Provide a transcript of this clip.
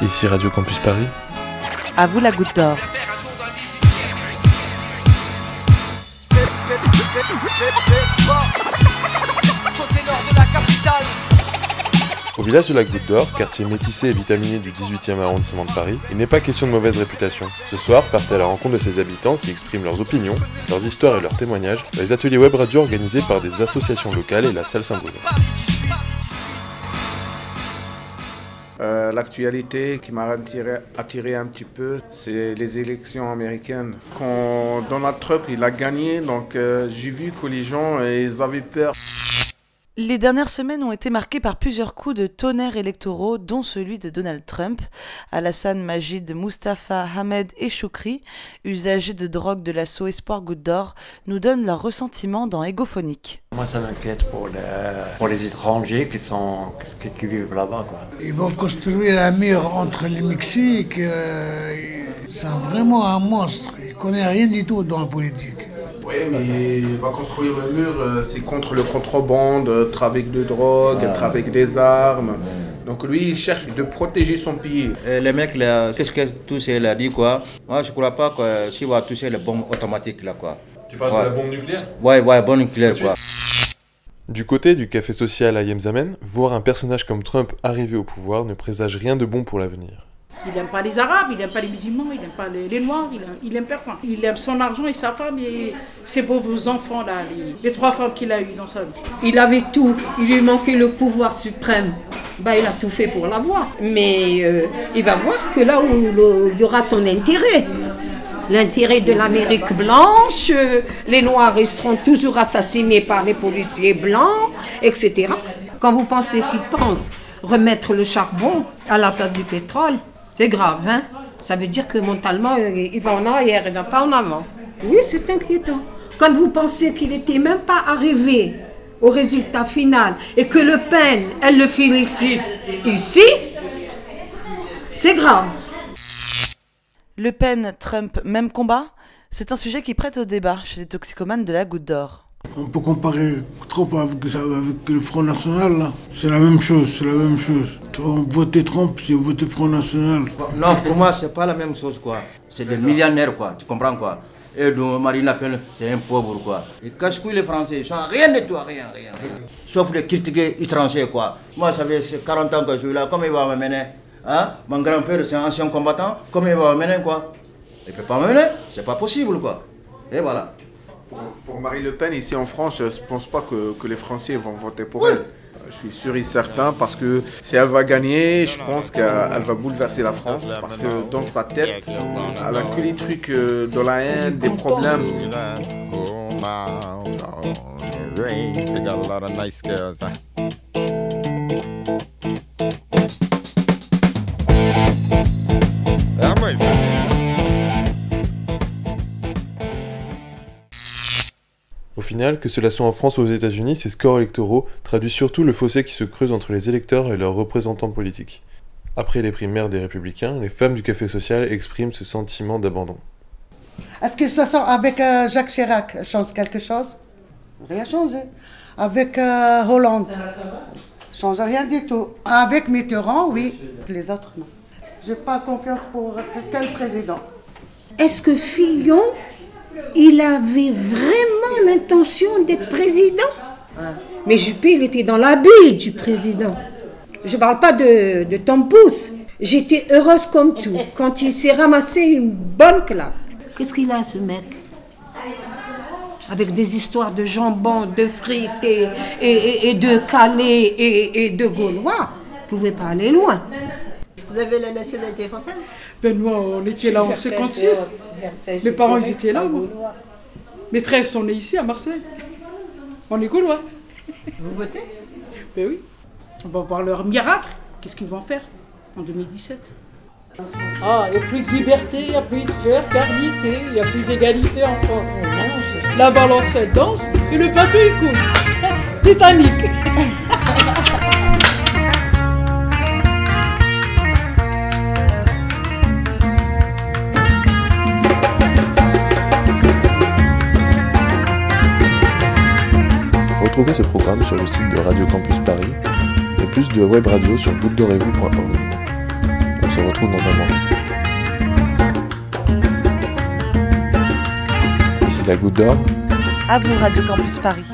Ici Radio Campus Paris. À vous la goutte d'or. Au village de la Goutte d'Or, quartier métissé et vitaminé du 18e arrondissement de Paris, il n'est pas question de mauvaise réputation. Ce soir, partez à la rencontre de ses habitants qui expriment leurs opinions, leurs histoires et leurs témoignages dans les ateliers web radio organisés par des associations locales et la salle Saint-Bruno. Euh, L'actualité qui m'a attiré, attiré, un petit peu, c'est les élections américaines. Quand Donald Trump il a gagné, donc euh, j'ai vu que les gens ils avaient peur. Les dernières semaines ont été marquées par plusieurs coups de tonnerre électoraux, dont celui de Donald Trump. Alassane Majid, Mustafa Hamed et Choukri, usagers de drogue de l'assaut Espoir Goutte d'Or, nous donnent leur ressentiment dans Égophonique. Moi, ça m'inquiète pour, le, pour, les étrangers qui, sont, qui, qui vivent là-bas. Ils vont construire un mur entre le Mexique. Euh, c'est vraiment un monstre. Il ne connaît rien du tout dans la politique. Mais il va construire le mur, euh, c'est contre le contrebande, euh, trafic de drogue, ah. trafic des armes. Donc lui, il cherche de protéger son pays. Et les mecs, qu'est-ce que tout il a dit quoi? Moi, je ne crois pas que s'il va toucher les bombes automatiques là quoi. Tu parles de la bombe nucléaire? Ouais, ouais, bombe nucléaire quoi. Du côté du café social à Yemzamen, voir un personnage comme Trump arriver au pouvoir ne présage rien de bon pour l'avenir. Il n'aime pas les Arabes, il n'aime pas les musulmans, il n'aime pas les, Noirs, il aime, personne. Il aime son argent et sa femme et ses pauvres enfants, là, les, trois femmes qu'il a eues dans sa vie. Il avait tout, il lui manquait le pouvoir suprême. Bah, il a tout fait pour l'avoir. Mais euh, il va voir que là où il y aura son intérêt, l'intérêt de l'Amérique blanche, euh, les Noirs seront toujours assassinés par les policiers blancs, etc. Quand vous pensez qu'il pense remettre le charbon à la place du pétrole, c'est grave, hein Ça veut dire que mentalement, euh, il va en arrière, il ne va pas en avant. Oui, c'est inquiétant. Quand vous pensez qu'il n'était même pas arrivé au résultat final et que Le Pen, elle le félicite ici, c'est grave. Le Pen, Trump, même combat C'est un sujet qui prête au débat chez les toxicomanes de la Goutte d'Or. On peut comparer trop avec, le Front National, C'est la même chose, c'est la même chose. Voter Trump, c'est voter Front National. Non, pour moi, c'est pas la même chose, quoi. C'est des millionnaires, quoi. Tu comprends, quoi. Et donc, Marine Le Pen, c'est un pauvre, quoi. Ils cache les Français, ils sont rien de toi, rien, rien, rien. Sauf les critiquer étrangers, quoi. Moi, ça fait 40 ans que je suis là, comment il va m'amener Hein? Mon grand-père, c'est un ancien combattant, comment il va m'amener, quoi? Il peut pas m'amener, c'est pas possible, quoi. Et voilà. Pour, Marie Le Pen, ici en France, je ne pense pas que, que, les Français vont voter pour elle. Je suis sûr et certain parce que si elle va gagner, je pense qu'elle va bouleverser la France parce que dans sa tête, elle a que les trucs euh, dans la haine, des problèmes. Final, que cela soit en France ou aux États-Unis, ces scores électoraux traduisent surtout le fossé qui se creuse entre les électeurs et leurs représentants politiques. Après les primaires des Républicains, les femmes du Café Social expriment ce sentiment d'abandon. Est-ce que ça sent avec euh, Jacques Chirac? Change quelque chose? Rien changé. Avec euh, Hollande? Change rien du tout. Avec Mitterrand, oui. Les autres, non. J'ai pas confiance pour quel président. Est-ce que Fillon il avait vraiment l'intention d'être président. Mais Juppé, il était dans la bulle du président. Je ne parle pas de, de Tom Pouce. J'étais heureuse comme tout quand il s'est ramassé une bonne claque. Qu'est-ce qu'il a, ce mec? Avec des histoires de jambon, de frites et, de Calais et, de Gaulois. Vous ne pouvez pas aller loin. Vous avez la nationalité française Ben moi, on était là en 56. Mes parents, ils étaient là. Mes frères sont nés ici, à Marseille. On est gaulois. Vous votez Ben oui. On va voir leur miracle. Qu'est-ce qu'ils vont faire en 2017 ah, il n'y a plus de liberté, il n'y a plus de fraternité, il n'y a plus d'égalité en France. La balance, elle danse et le bateau, il coule. Titanic Trouvez ce programme sur le site de Radio Campus Paris et plus de web radio sur goutte-dorez-vous.org. On se retrouve dans un mois. Ici la goutte d'or. À vous Radio Campus Paris.